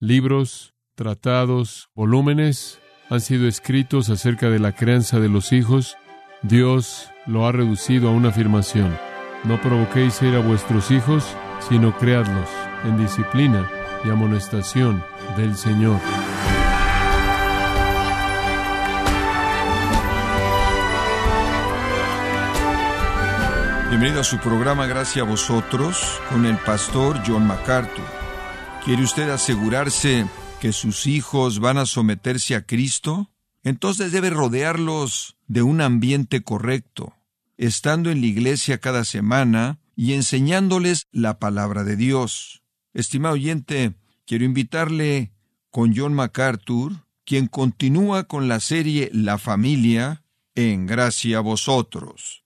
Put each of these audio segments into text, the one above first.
libros, tratados, volúmenes han sido escritos acerca de la crianza de los hijos. Dios lo ha reducido a una afirmación. No provoquéis ir a vuestros hijos, sino creadlos en disciplina y amonestación del Señor. Bienvenido a su programa Gracias a vosotros con el pastor John MacArthur. ¿Quiere usted asegurarse que sus hijos van a someterse a Cristo? Entonces debe rodearlos de un ambiente correcto, estando en la iglesia cada semana y enseñándoles la palabra de Dios. Estimado oyente, quiero invitarle con John MacArthur, quien continúa con la serie La familia en gracia a vosotros.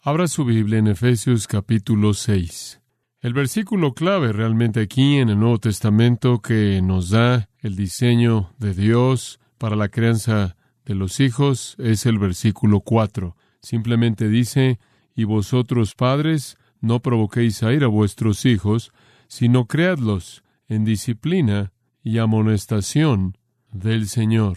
Abra su Biblia en Efesios capítulo 6. El versículo clave realmente aquí en el Nuevo Testamento que nos da el diseño de Dios para la crianza de los hijos es el versículo 4. Simplemente dice, y vosotros padres, no provoquéis a ir a vuestros hijos, sino creadlos en disciplina y amonestación del Señor.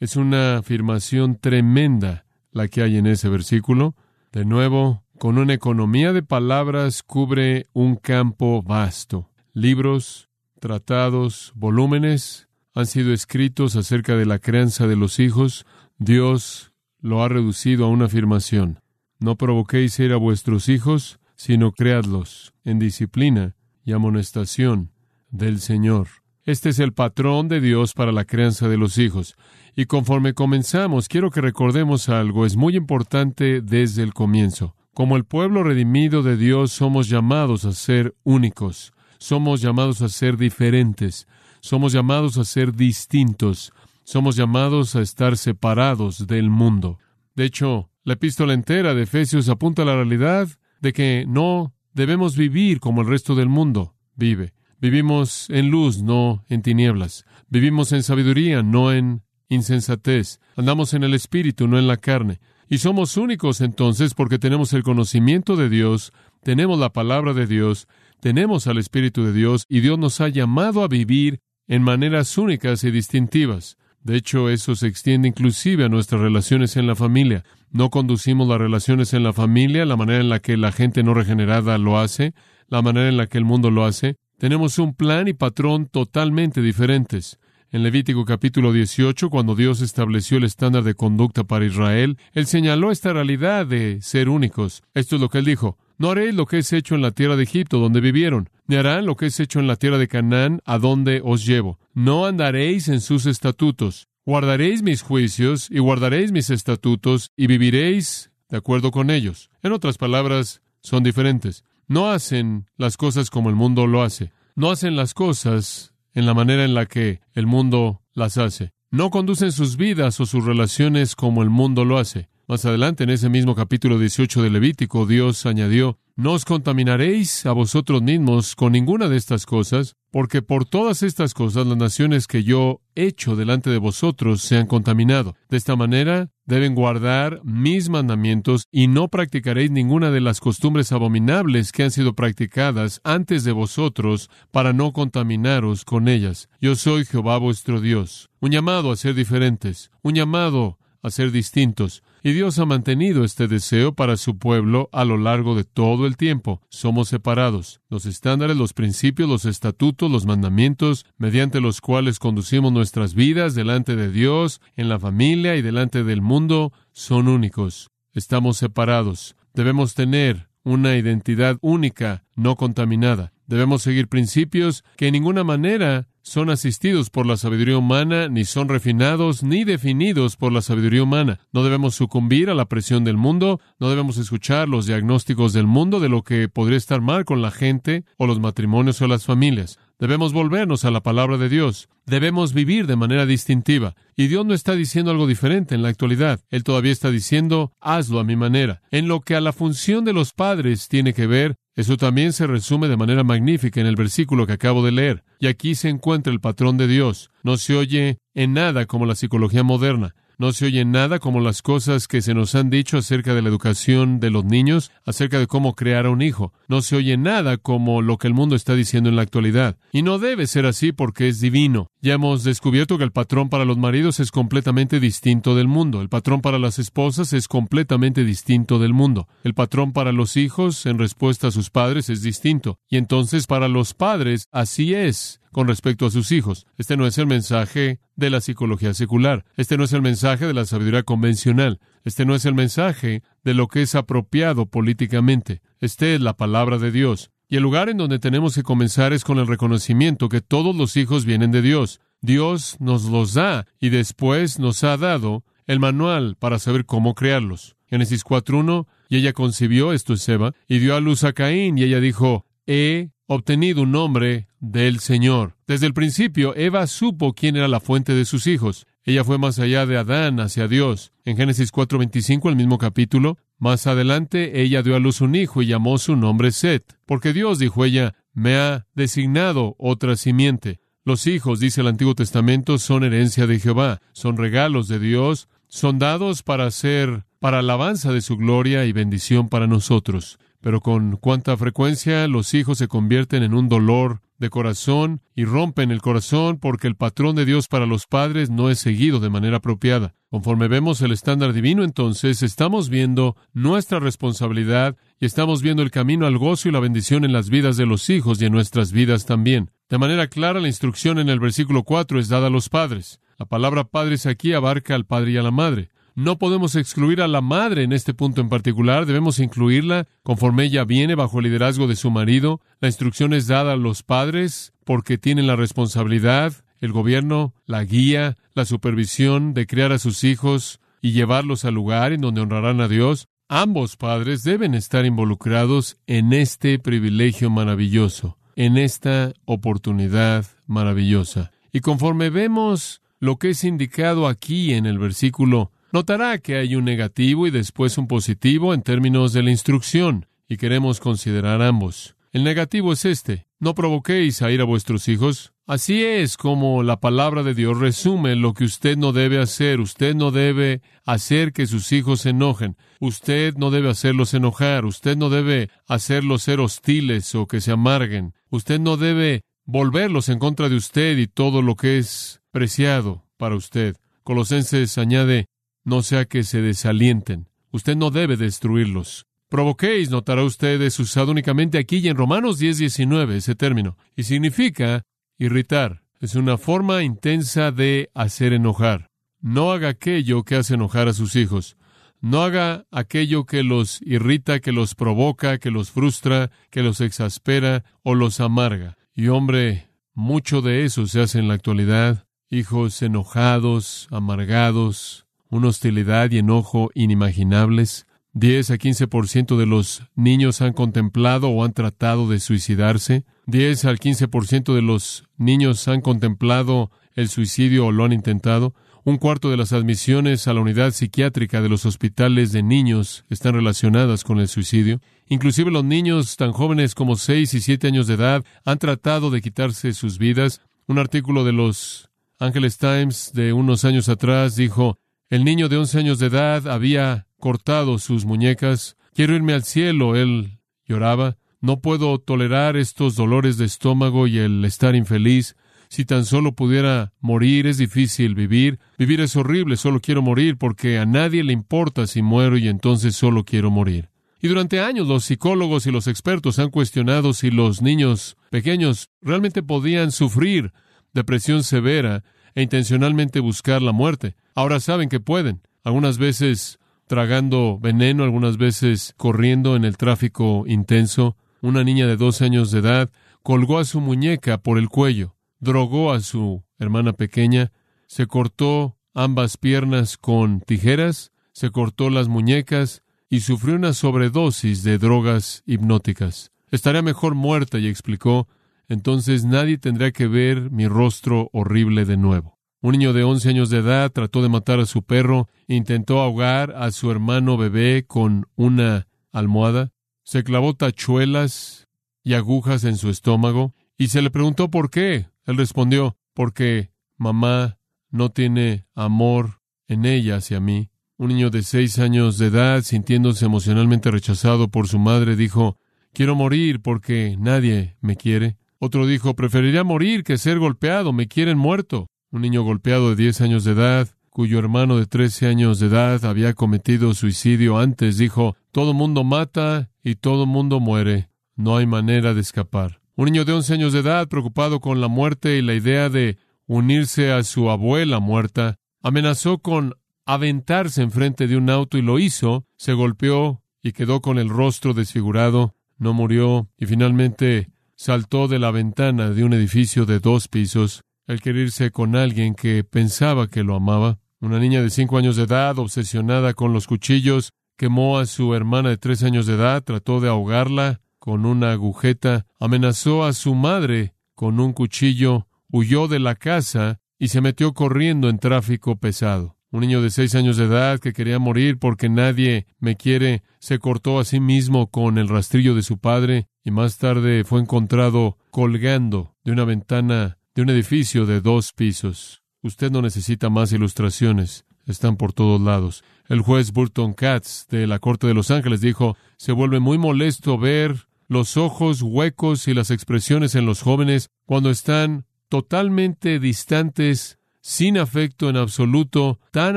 Es una afirmación tremenda la que hay en ese versículo. De nuevo, con una economía de palabras cubre un campo vasto. Libros, tratados, volúmenes han sido escritos acerca de la crianza de los hijos. Dios lo ha reducido a una afirmación. No provoquéis ir a vuestros hijos, sino creadlos en disciplina y amonestación del Señor. Este es el patrón de Dios para la crianza de los hijos. Y conforme comenzamos, quiero que recordemos algo, es muy importante desde el comienzo. Como el pueblo redimido de Dios somos llamados a ser únicos, somos llamados a ser diferentes, somos llamados a ser distintos, somos llamados a estar separados del mundo. De hecho, la epístola entera de Efesios apunta a la realidad de que no debemos vivir como el resto del mundo vive. Vivimos en luz, no en tinieblas. Vivimos en sabiduría, no en insensatez. Andamos en el Espíritu, no en la carne. Y somos únicos entonces porque tenemos el conocimiento de Dios, tenemos la palabra de Dios, tenemos al Espíritu de Dios y Dios nos ha llamado a vivir en maneras únicas y distintivas. De hecho, eso se extiende inclusive a nuestras relaciones en la familia. No conducimos las relaciones en la familia la manera en la que la gente no regenerada lo hace, la manera en la que el mundo lo hace. Tenemos un plan y patrón totalmente diferentes. En Levítico capítulo 18, cuando Dios estableció el estándar de conducta para Israel, Él señaló esta realidad de ser únicos. Esto es lo que Él dijo. No haréis lo que es hecho en la tierra de Egipto, donde vivieron, ni harán lo que es hecho en la tierra de Canaán, a donde os llevo. No andaréis en sus estatutos. Guardaréis mis juicios y guardaréis mis estatutos y viviréis de acuerdo con ellos. En otras palabras, son diferentes. No hacen las cosas como el mundo lo hace. No hacen las cosas en la manera en la que el mundo las hace. No conducen sus vidas o sus relaciones como el mundo lo hace. Más adelante, en ese mismo capítulo 18 de Levítico, Dios añadió, No os contaminaréis a vosotros mismos con ninguna de estas cosas, porque por todas estas cosas las naciones que yo he hecho delante de vosotros se han contaminado. De esta manera deben guardar mis mandamientos y no practicaréis ninguna de las costumbres abominables que han sido practicadas antes de vosotros para no contaminaros con ellas. Yo soy Jehová vuestro Dios. Un llamado a ser diferentes, un llamado a ser distintos. Y Dios ha mantenido este deseo para su pueblo a lo largo de todo el tiempo. Somos separados. Los estándares, los principios, los estatutos, los mandamientos, mediante los cuales conducimos nuestras vidas delante de Dios, en la familia y delante del mundo, son únicos. Estamos separados. Debemos tener una identidad única, no contaminada. Debemos seguir principios que en ninguna manera son asistidos por la sabiduría humana, ni son refinados, ni definidos por la sabiduría humana. No debemos sucumbir a la presión del mundo, no debemos escuchar los diagnósticos del mundo de lo que podría estar mal con la gente, o los matrimonios o las familias. Debemos volvernos a la palabra de Dios. Debemos vivir de manera distintiva. Y Dios no está diciendo algo diferente en la actualidad. Él todavía está diciendo, hazlo a mi manera. En lo que a la función de los padres tiene que ver, eso también se resume de manera magnífica en el versículo que acabo de leer. Y aquí se encuentra el patrón de Dios. No se oye en nada como la psicología moderna. No se oye nada como las cosas que se nos han dicho acerca de la educación de los niños, acerca de cómo crear a un hijo. No se oye nada como lo que el mundo está diciendo en la actualidad. Y no debe ser así porque es divino. Ya hemos descubierto que el patrón para los maridos es completamente distinto del mundo. El patrón para las esposas es completamente distinto del mundo. El patrón para los hijos en respuesta a sus padres es distinto. Y entonces para los padres así es con respecto a sus hijos. Este no es el mensaje de la psicología secular. Este no es el mensaje de la sabiduría convencional. Este no es el mensaje de lo que es apropiado políticamente. Este es la palabra de Dios. Y el lugar en donde tenemos que comenzar es con el reconocimiento que todos los hijos vienen de Dios. Dios nos los da y después nos ha dado el manual para saber cómo crearlos. Génesis 4.1, y ella concibió, esto es Eva, y dio a luz a Caín, y ella dijo, he obtenido un nombre del Señor. Desde el principio, Eva supo quién era la fuente de sus hijos. Ella fue más allá de Adán hacia Dios. En Génesis 4:25, el mismo capítulo, más adelante, ella dio a luz un hijo y llamó su nombre Set, porque Dios, dijo ella, me ha designado otra simiente. Los hijos, dice el Antiguo Testamento, son herencia de Jehová, son regalos de Dios, son dados para ser para alabanza de su gloria y bendición para nosotros pero con cuánta frecuencia los hijos se convierten en un dolor de corazón y rompen el corazón porque el patrón de Dios para los padres no es seguido de manera apropiada. Conforme vemos el estándar divino, entonces estamos viendo nuestra responsabilidad y estamos viendo el camino al gozo y la bendición en las vidas de los hijos y en nuestras vidas también. De manera clara, la instrucción en el versículo 4 es dada a los padres. La palabra padres aquí abarca al padre y a la madre. No podemos excluir a la madre en este punto en particular, debemos incluirla conforme ella viene bajo el liderazgo de su marido. La instrucción es dada a los padres porque tienen la responsabilidad, el gobierno, la guía, la supervisión de criar a sus hijos y llevarlos al lugar en donde honrarán a Dios. Ambos padres deben estar involucrados en este privilegio maravilloso, en esta oportunidad maravillosa. Y conforme vemos lo que es indicado aquí en el versículo Notará que hay un negativo y después un positivo en términos de la instrucción, y queremos considerar ambos. El negativo es este, no provoquéis a ir a vuestros hijos. Así es como la palabra de Dios resume lo que usted no debe hacer. Usted no debe hacer que sus hijos se enojen. Usted no debe hacerlos enojar. Usted no debe hacerlos ser hostiles o que se amarguen. Usted no debe volverlos en contra de usted y todo lo que es preciado para usted. Colosenses añade, no sea que se desalienten. Usted no debe destruirlos. Provoquéis, notará usted, es usado únicamente aquí y en Romanos 10, 19, ese término, y significa irritar. Es una forma intensa de hacer enojar. No haga aquello que hace enojar a sus hijos. No haga aquello que los irrita, que los provoca, que los frustra, que los exaspera o los amarga. Y hombre, mucho de eso se hace en la actualidad. Hijos enojados, amargados, una hostilidad y enojo inimaginables. 10 a 15% de los niños han contemplado o han tratado de suicidarse. 10 al 15% de los niños han contemplado el suicidio o lo han intentado. Un cuarto de las admisiones a la unidad psiquiátrica de los hospitales de niños están relacionadas con el suicidio. Inclusive los niños tan jóvenes como 6 y 7 años de edad han tratado de quitarse sus vidas. Un artículo de los Angeles Times de unos años atrás dijo, el niño de once años de edad había cortado sus muñecas. Quiero irme al cielo. Él lloraba. No puedo tolerar estos dolores de estómago y el estar infeliz. Si tan solo pudiera morir, es difícil vivir. Vivir es horrible, solo quiero morir porque a nadie le importa si muero y entonces solo quiero morir. Y durante años los psicólogos y los expertos han cuestionado si los niños pequeños realmente podían sufrir depresión severa e intencionalmente buscar la muerte. Ahora saben que pueden, algunas veces tragando veneno, algunas veces corriendo en el tráfico intenso. Una niña de dos años de edad colgó a su muñeca por el cuello, drogó a su hermana pequeña, se cortó ambas piernas con tijeras, se cortó las muñecas y sufrió una sobredosis de drogas hipnóticas. Estaría mejor muerta, y explicó, entonces nadie tendría que ver mi rostro horrible de nuevo. Un niño de once años de edad trató de matar a su perro, intentó ahogar a su hermano bebé con una almohada, se clavó tachuelas y agujas en su estómago, y se le preguntó por qué. Él respondió, porque mamá no tiene amor en ella hacia mí. Un niño de seis años de edad, sintiéndose emocionalmente rechazado por su madre, dijo, Quiero morir porque nadie me quiere. Otro dijo, preferiría morir que ser golpeado, me quieren muerto. Un niño golpeado de diez años de edad, cuyo hermano de trece años de edad había cometido suicidio antes, dijo, Todo mundo mata y todo mundo muere. No hay manera de escapar. Un niño de once años de edad, preocupado con la muerte y la idea de unirse a su abuela muerta, amenazó con aventarse enfrente de un auto y lo hizo, se golpeó y quedó con el rostro desfigurado, no murió y finalmente saltó de la ventana de un edificio de dos pisos. El querer irse con alguien que pensaba que lo amaba. Una niña de cinco años de edad, obsesionada con los cuchillos, quemó a su hermana de tres años de edad, trató de ahogarla, con una agujeta, amenazó a su madre con un cuchillo, huyó de la casa y se metió corriendo en tráfico pesado. Un niño de seis años de edad que quería morir porque nadie me quiere, se cortó a sí mismo con el rastrillo de su padre y más tarde fue encontrado colgando de una ventana de un edificio de dos pisos. Usted no necesita más ilustraciones, están por todos lados. El juez Burton Katz de la Corte de Los Ángeles dijo, se vuelve muy molesto ver los ojos huecos y las expresiones en los jóvenes cuando están totalmente distantes, sin afecto en absoluto, tan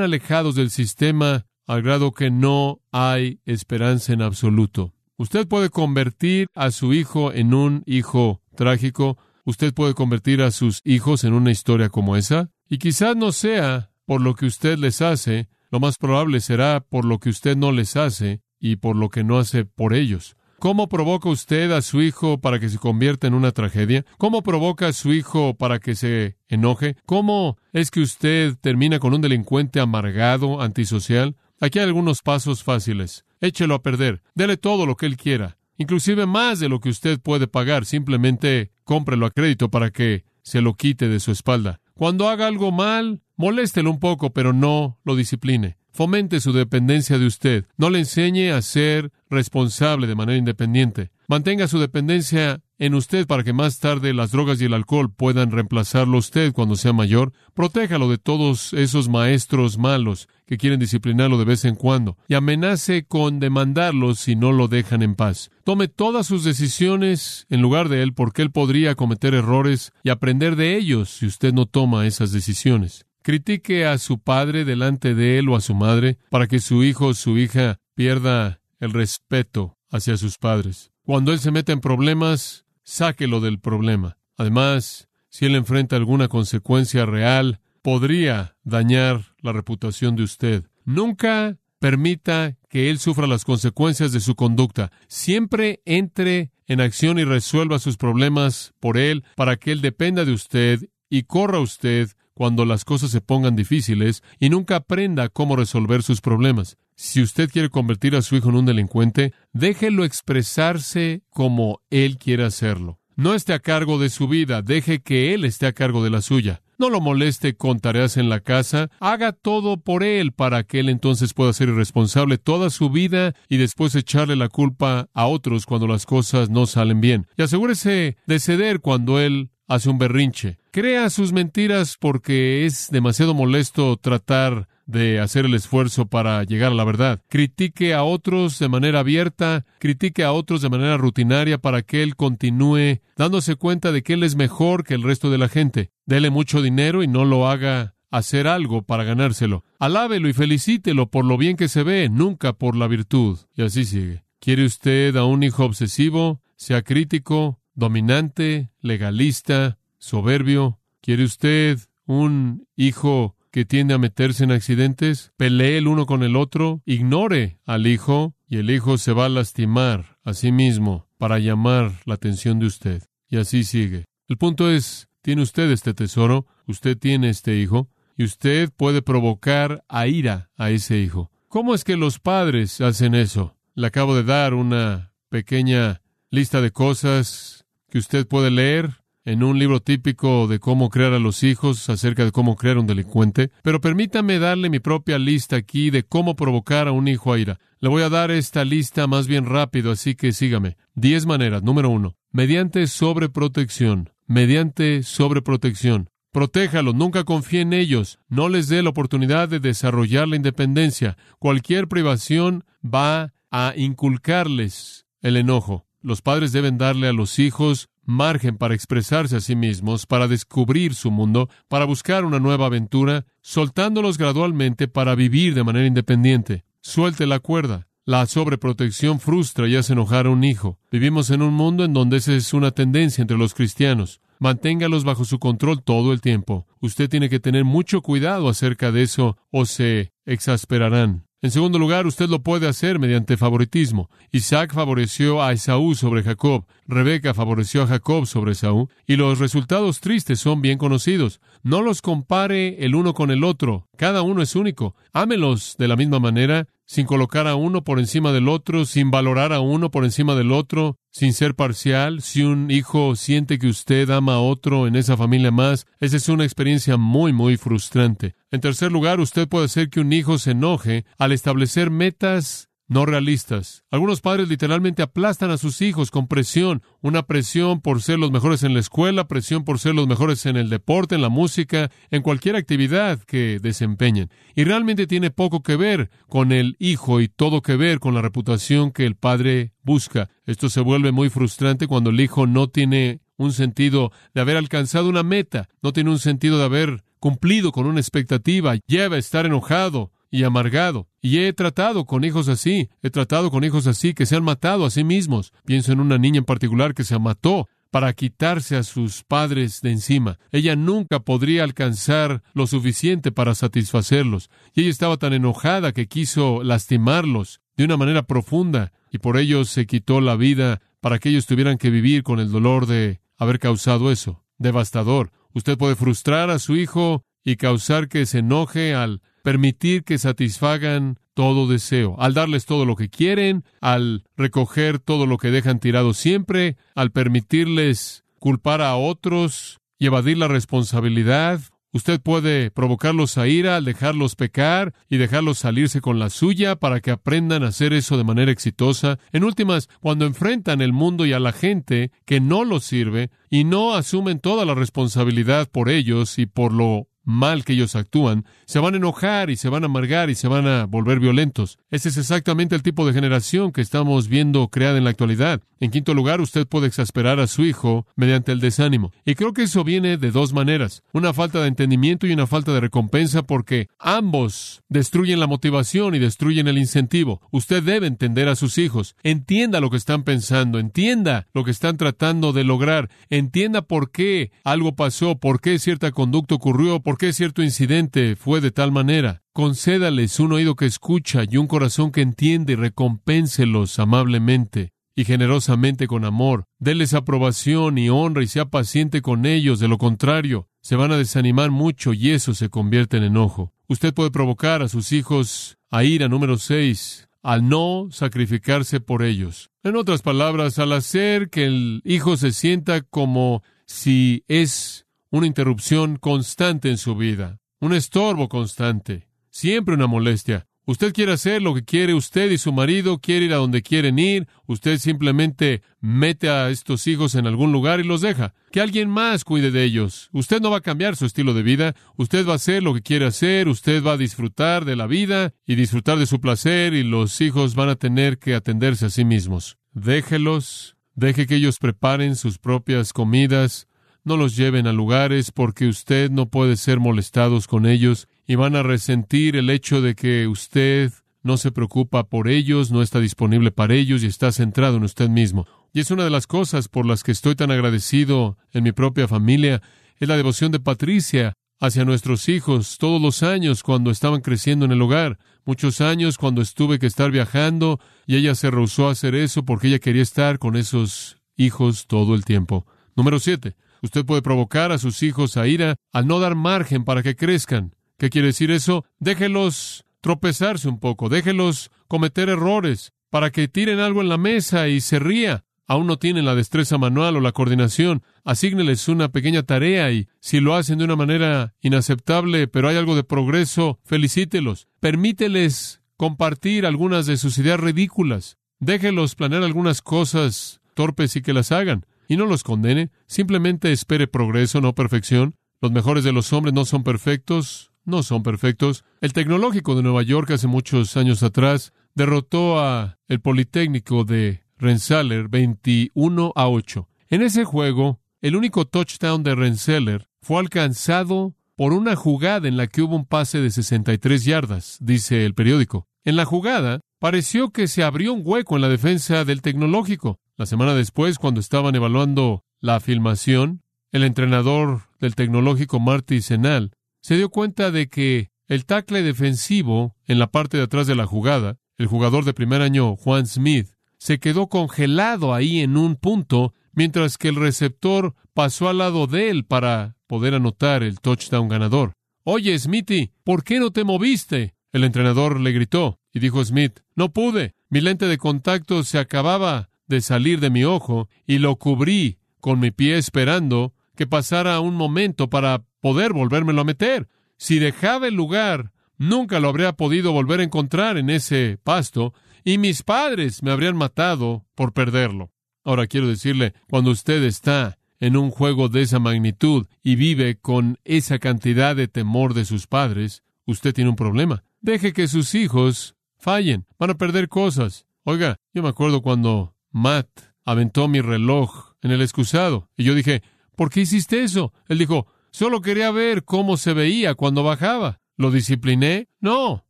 alejados del sistema, al grado que no hay esperanza en absoluto. Usted puede convertir a su hijo en un hijo trágico, usted puede convertir a sus hijos en una historia como esa, y quizás no sea por lo que usted les hace, lo más probable será por lo que usted no les hace y por lo que no hace por ellos. ¿Cómo provoca usted a su hijo para que se convierta en una tragedia? ¿Cómo provoca a su hijo para que se enoje? ¿Cómo es que usted termina con un delincuente amargado, antisocial? Aquí hay algunos pasos fáciles. Échelo a perder. Dele todo lo que él quiera. Inclusive más de lo que usted puede pagar. Simplemente cómprelo a crédito para que se lo quite de su espalda. Cuando haga algo mal, moléstelo un poco, pero no lo discipline. Fomente su dependencia de usted. No le enseñe a ser responsable de manera independiente. Mantenga su dependencia en usted para que más tarde las drogas y el alcohol puedan reemplazarlo usted cuando sea mayor. Protéjalo de todos esos maestros malos que quieren disciplinarlo de vez en cuando y amenace con demandarlos si no lo dejan en paz. Tome todas sus decisiones en lugar de él porque él podría cometer errores y aprender de ellos si usted no toma esas decisiones critique a su padre delante de él o a su madre para que su hijo o su hija pierda el respeto hacia sus padres. Cuando él se meta en problemas, sáquelo del problema. Además, si él enfrenta alguna consecuencia real, podría dañar la reputación de usted. Nunca permita que él sufra las consecuencias de su conducta. Siempre entre en acción y resuelva sus problemas por él para que él dependa de usted y corra usted cuando las cosas se pongan difíciles y nunca aprenda cómo resolver sus problemas. Si usted quiere convertir a su hijo en un delincuente, déjelo expresarse como él quiere hacerlo. No esté a cargo de su vida, deje que él esté a cargo de la suya. No lo moleste con tareas en la casa, haga todo por él para que él entonces pueda ser irresponsable toda su vida y después echarle la culpa a otros cuando las cosas no salen bien. Y asegúrese de ceder cuando él hace un berrinche. Crea sus mentiras porque es demasiado molesto tratar de hacer el esfuerzo para llegar a la verdad. Critique a otros de manera abierta, critique a otros de manera rutinaria para que él continúe dándose cuenta de que él es mejor que el resto de la gente. Dele mucho dinero y no lo haga hacer algo para ganárselo. Alábelo y felicítelo por lo bien que se ve, nunca por la virtud. Y así sigue. ¿Quiere usted a un hijo obsesivo? Sea crítico, dominante, legalista, soberbio. ¿Quiere usted un hijo que tiende a meterse en accidentes? Pelee el uno con el otro, ignore al hijo y el hijo se va a lastimar a sí mismo para llamar la atención de usted. Y así sigue. El punto es, tiene usted este tesoro, usted tiene este hijo, y usted puede provocar a ira a ese hijo. ¿Cómo es que los padres hacen eso? Le acabo de dar una pequeña lista de cosas que usted puede leer en un libro típico de cómo crear a los hijos acerca de cómo crear un delincuente, pero permítame darle mi propia lista aquí de cómo provocar a un hijo a ira. Le voy a dar esta lista más bien rápido, así que sígame. Diez maneras. Número uno, mediante sobreprotección. Mediante sobreprotección. Protéjalos, nunca confíe en ellos, no les dé la oportunidad de desarrollar la independencia. Cualquier privación va a inculcarles el enojo. Los padres deben darle a los hijos margen para expresarse a sí mismos, para descubrir su mundo, para buscar una nueva aventura, soltándolos gradualmente para vivir de manera independiente. Suelte la cuerda. La sobreprotección frustra y hace enojar a un hijo. Vivimos en un mundo en donde esa es una tendencia entre los cristianos. Manténgalos bajo su control todo el tiempo. Usted tiene que tener mucho cuidado acerca de eso o se exasperarán. En segundo lugar, usted lo puede hacer mediante favoritismo. Isaac favoreció a Esaú sobre Jacob, Rebeca favoreció a Jacob sobre Esaú, y los resultados tristes son bien conocidos. No los compare el uno con el otro, cada uno es único. Ámelos de la misma manera, sin colocar a uno por encima del otro, sin valorar a uno por encima del otro, sin ser parcial. Si un hijo siente que usted ama a otro en esa familia más, esa es una experiencia muy, muy frustrante. En tercer lugar, usted puede hacer que un hijo se enoje al establecer metas no realistas. Algunos padres literalmente aplastan a sus hijos con presión, una presión por ser los mejores en la escuela, presión por ser los mejores en el deporte, en la música, en cualquier actividad que desempeñen. Y realmente tiene poco que ver con el hijo y todo que ver con la reputación que el padre busca. Esto se vuelve muy frustrante cuando el hijo no tiene un sentido de haber alcanzado una meta, no tiene un sentido de haber cumplido con una expectativa, lleva a estar enojado, y amargado. Y he tratado con hijos así, he tratado con hijos así que se han matado a sí mismos. Pienso en una niña en particular que se mató para quitarse a sus padres de encima. Ella nunca podría alcanzar lo suficiente para satisfacerlos. Y ella estaba tan enojada que quiso lastimarlos de una manera profunda y por ello se quitó la vida para que ellos tuvieran que vivir con el dolor de haber causado eso. Devastador. Usted puede frustrar a su hijo y causar que se enoje al permitir que satisfagan todo deseo, al darles todo lo que quieren, al recoger todo lo que dejan tirado siempre, al permitirles culpar a otros y evadir la responsabilidad. Usted puede provocarlos a ira al dejarlos pecar y dejarlos salirse con la suya para que aprendan a hacer eso de manera exitosa. En últimas, cuando enfrentan el mundo y a la gente que no los sirve y no asumen toda la responsabilidad por ellos y por lo mal que ellos actúan, se van a enojar y se van a amargar y se van a volver violentos. Ese es exactamente el tipo de generación que estamos viendo creada en la actualidad. En quinto lugar, usted puede exasperar a su hijo mediante el desánimo. Y creo que eso viene de dos maneras. Una falta de entendimiento y una falta de recompensa porque ambos destruyen la motivación y destruyen el incentivo. Usted debe entender a sus hijos. Entienda lo que están pensando. Entienda lo que están tratando de lograr. Entienda por qué algo pasó, por qué cierta conducta ocurrió, por qué cierto incidente fue de tal manera. Concédales un oído que escucha y un corazón que entiende y recompénselos amablemente y generosamente con amor. Deles aprobación y honra y sea paciente con ellos. De lo contrario, se van a desanimar mucho y eso se convierte en enojo. Usted puede provocar a sus hijos a ira número seis al no sacrificarse por ellos. En otras palabras, al hacer que el hijo se sienta como si es una interrupción constante en su vida, un estorbo constante, siempre una molestia. Usted quiere hacer lo que quiere, usted y su marido quiere ir a donde quieren ir, usted simplemente mete a estos hijos en algún lugar y los deja. Que alguien más cuide de ellos. Usted no va a cambiar su estilo de vida, usted va a hacer lo que quiere hacer, usted va a disfrutar de la vida y disfrutar de su placer y los hijos van a tener que atenderse a sí mismos. Déjelos, deje que ellos preparen sus propias comidas, no los lleven a lugares porque usted no puede ser molestados con ellos y van a resentir el hecho de que usted no se preocupa por ellos, no está disponible para ellos y está centrado en usted mismo. Y es una de las cosas por las que estoy tan agradecido en mi propia familia, es la devoción de Patricia hacia nuestros hijos todos los años cuando estaban creciendo en el hogar, muchos años cuando estuve que estar viajando y ella se rehusó a hacer eso porque ella quería estar con esos hijos todo el tiempo. Número siete. Usted puede provocar a sus hijos a ira al no dar margen para que crezcan. ¿Qué quiere decir eso? Déjelos tropezarse un poco, déjelos cometer errores para que tiren algo en la mesa y se ría. Aún no tienen la destreza manual o la coordinación. Asígneles una pequeña tarea y si lo hacen de una manera inaceptable, pero hay algo de progreso, felicítelos. Permíteles compartir algunas de sus ideas ridículas. Déjelos planear algunas cosas torpes y que las hagan. Y no los condene, simplemente espere progreso, no perfección. Los mejores de los hombres no son perfectos, no son perfectos. El tecnológico de Nueva York hace muchos años atrás derrotó a el Politécnico de Rensselaer 21 a 8. En ese juego, el único touchdown de Rensselaer fue alcanzado por una jugada en la que hubo un pase de 63 yardas, dice el periódico. En la jugada, pareció que se abrió un hueco en la defensa del tecnológico. La semana después, cuando estaban evaluando la filmación, el entrenador del tecnológico Marty Senal se dio cuenta de que el tackle defensivo en la parte de atrás de la jugada, el jugador de primer año Juan Smith, se quedó congelado ahí en un punto, mientras que el receptor pasó al lado de él para poder anotar el touchdown ganador. Oye, Smithy, ¿por qué no te moviste? El entrenador le gritó y dijo Smith, no pude. Mi lente de contacto se acababa de salir de mi ojo y lo cubrí con mi pie esperando que pasara un momento para poder volvérmelo a meter. Si dejaba el lugar, nunca lo habría podido volver a encontrar en ese pasto y mis padres me habrían matado por perderlo. Ahora quiero decirle, cuando usted está en un juego de esa magnitud y vive con esa cantidad de temor de sus padres, usted tiene un problema. Deje que sus hijos fallen, van a perder cosas. Oiga, yo me acuerdo cuando Matt aventó mi reloj en el excusado y yo dije, ¿por qué hiciste eso? Él dijo, solo quería ver cómo se veía cuando bajaba. ¿Lo discipliné? No.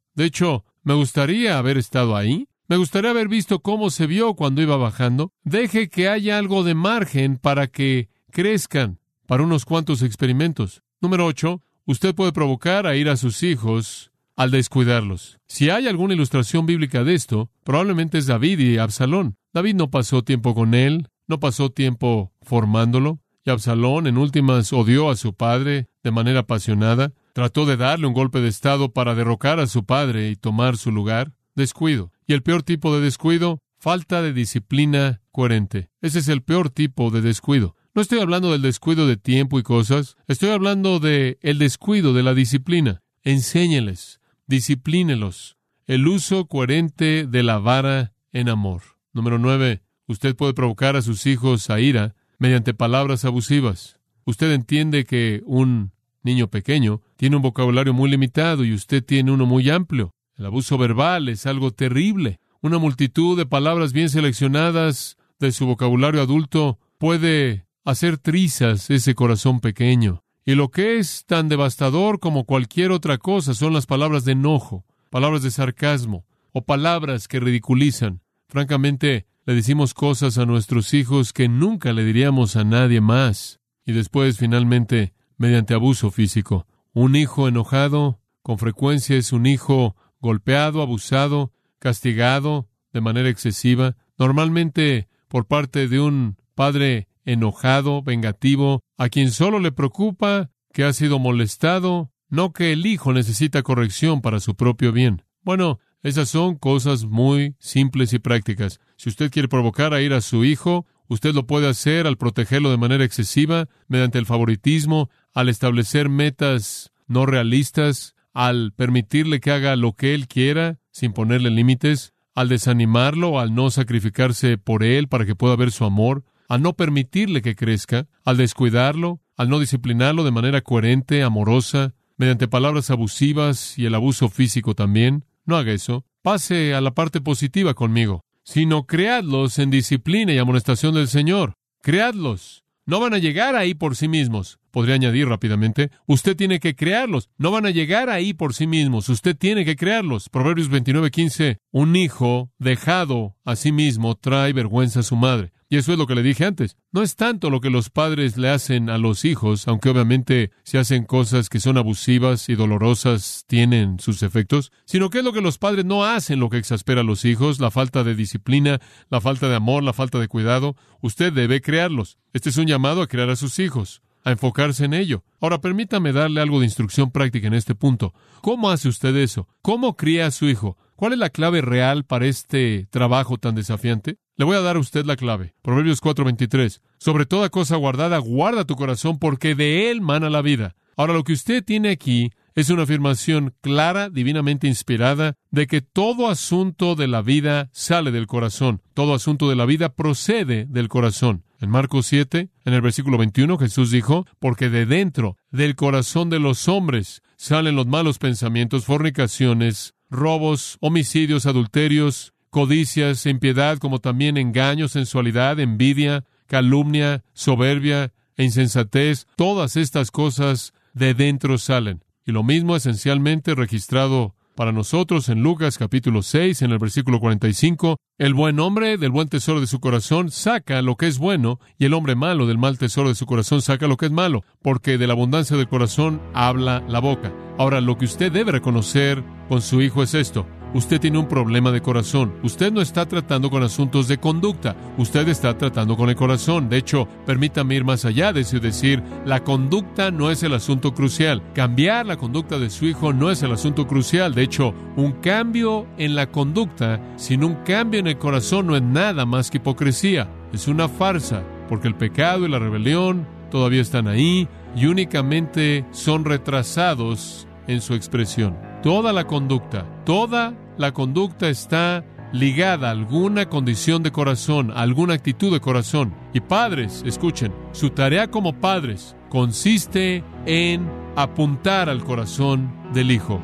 De hecho, me gustaría haber estado ahí. Me gustaría haber visto cómo se vio cuando iba bajando. Deje que haya algo de margen para que crezcan para unos cuantos experimentos. Número ocho, usted puede provocar a ir a sus hijos al descuidarlos. Si hay alguna ilustración bíblica de esto, probablemente es David y Absalón. David no pasó tiempo con él, no pasó tiempo formándolo, y Absalón en últimas odió a su padre de manera apasionada, trató de darle un golpe de estado para derrocar a su padre y tomar su lugar. Descuido. Y el peor tipo de descuido, falta de disciplina coherente. Ese es el peor tipo de descuido. No estoy hablando del descuido de tiempo y cosas, estoy hablando de el descuido de la disciplina. Enséñeles, disciplínelos. El uso coherente de la vara en amor. Número nueve, usted puede provocar a sus hijos a ira mediante palabras abusivas. Usted entiende que un niño pequeño tiene un vocabulario muy limitado y usted tiene uno muy amplio. El abuso verbal es algo terrible. Una multitud de palabras bien seleccionadas de su vocabulario adulto puede hacer trizas ese corazón pequeño. Y lo que es tan devastador como cualquier otra cosa son las palabras de enojo, palabras de sarcasmo o palabras que ridiculizan. Francamente, le decimos cosas a nuestros hijos que nunca le diríamos a nadie más. Y después, finalmente, mediante abuso físico. Un hijo enojado con frecuencia es un hijo golpeado, abusado, castigado de manera excesiva, normalmente por parte de un padre enojado, vengativo, a quien solo le preocupa que ha sido molestado, no que el hijo necesita corrección para su propio bien. Bueno, esas son cosas muy simples y prácticas. Si usted quiere provocar a ir a su hijo, usted lo puede hacer al protegerlo de manera excesiva, mediante el favoritismo, al establecer metas no realistas, al permitirle que haga lo que él quiera, sin ponerle límites, al desanimarlo, al no sacrificarse por él para que pueda ver su amor, al no permitirle que crezca, al descuidarlo, al no disciplinarlo de manera coherente, amorosa, mediante palabras abusivas y el abuso físico también. No haga eso. Pase a la parte positiva conmigo, sino creadlos en disciplina y amonestación del Señor. Creadlos. No van a llegar ahí por sí mismos. Podría añadir rápidamente, usted tiene que crearlos. No van a llegar ahí por sí mismos. Usted tiene que crearlos. Proverbios 29:15. Un hijo dejado a sí mismo trae vergüenza a su madre. Y eso es lo que le dije antes. No es tanto lo que los padres le hacen a los hijos, aunque obviamente si hacen cosas que son abusivas y dolorosas tienen sus efectos, sino que es lo que los padres no hacen lo que exaspera a los hijos, la falta de disciplina, la falta de amor, la falta de cuidado. Usted debe crearlos. Este es un llamado a crear a sus hijos a enfocarse en ello. Ahora, permítame darle algo de instrucción práctica en este punto. ¿Cómo hace usted eso? ¿Cómo cría a su hijo? ¿Cuál es la clave real para este trabajo tan desafiante? Le voy a dar a usted la clave. Proverbios 4:23. Sobre toda cosa guardada, guarda tu corazón porque de él mana la vida. Ahora, lo que usted tiene aquí es una afirmación clara, divinamente inspirada, de que todo asunto de la vida sale del corazón. Todo asunto de la vida procede del corazón. En Marcos 7, en el versículo 21, Jesús dijo, porque de dentro del corazón de los hombres salen los malos pensamientos, fornicaciones, robos, homicidios, adulterios, codicias, impiedad, como también engaño, sensualidad, envidia, calumnia, soberbia e insensatez. Todas estas cosas de dentro salen. Y lo mismo esencialmente registrado para nosotros en Lucas capítulo 6, en el versículo 45, el buen hombre del buen tesoro de su corazón saca lo que es bueno, y el hombre malo del mal tesoro de su corazón saca lo que es malo, porque de la abundancia del corazón habla la boca. Ahora, lo que usted debe reconocer con su hijo es esto. Usted tiene un problema de corazón. Usted no está tratando con asuntos de conducta. Usted está tratando con el corazón. De hecho, permítame ir más allá de decir, la conducta no es el asunto crucial. Cambiar la conducta de su hijo no es el asunto crucial. De hecho, un cambio en la conducta sin un cambio en el corazón no es nada más que hipocresía. Es una farsa, porque el pecado y la rebelión todavía están ahí y únicamente son retrasados en su expresión. Toda la conducta, toda la conducta está ligada a alguna condición de corazón, a alguna actitud de corazón. Y padres, escuchen, su tarea como padres consiste en apuntar al corazón del hijo.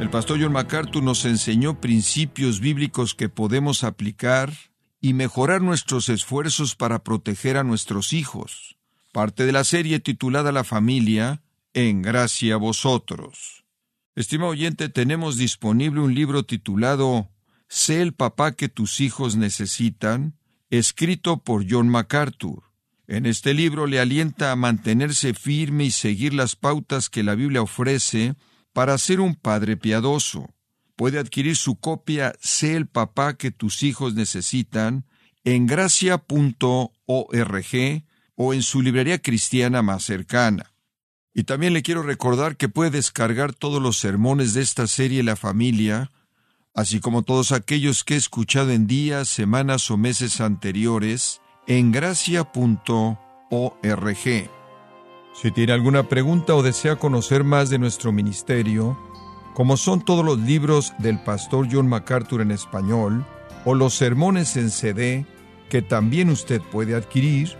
El pastor John MacArthur nos enseñó principios bíblicos que podemos aplicar y mejorar nuestros esfuerzos para proteger a nuestros hijos parte de la serie titulada La familia, en gracia a vosotros. Estimado oyente, tenemos disponible un libro titulado Sé el papá que tus hijos necesitan, escrito por John MacArthur. En este libro le alienta a mantenerse firme y seguir las pautas que la Biblia ofrece para ser un padre piadoso. Puede adquirir su copia Sé el papá que tus hijos necesitan en gracia.org o en su librería cristiana más cercana. Y también le quiero recordar que puede descargar todos los sermones de esta serie La familia, así como todos aquellos que he escuchado en días, semanas o meses anteriores, en gracia.org. Si tiene alguna pregunta o desea conocer más de nuestro ministerio, como son todos los libros del pastor John MacArthur en español, o los sermones en CD, que también usted puede adquirir,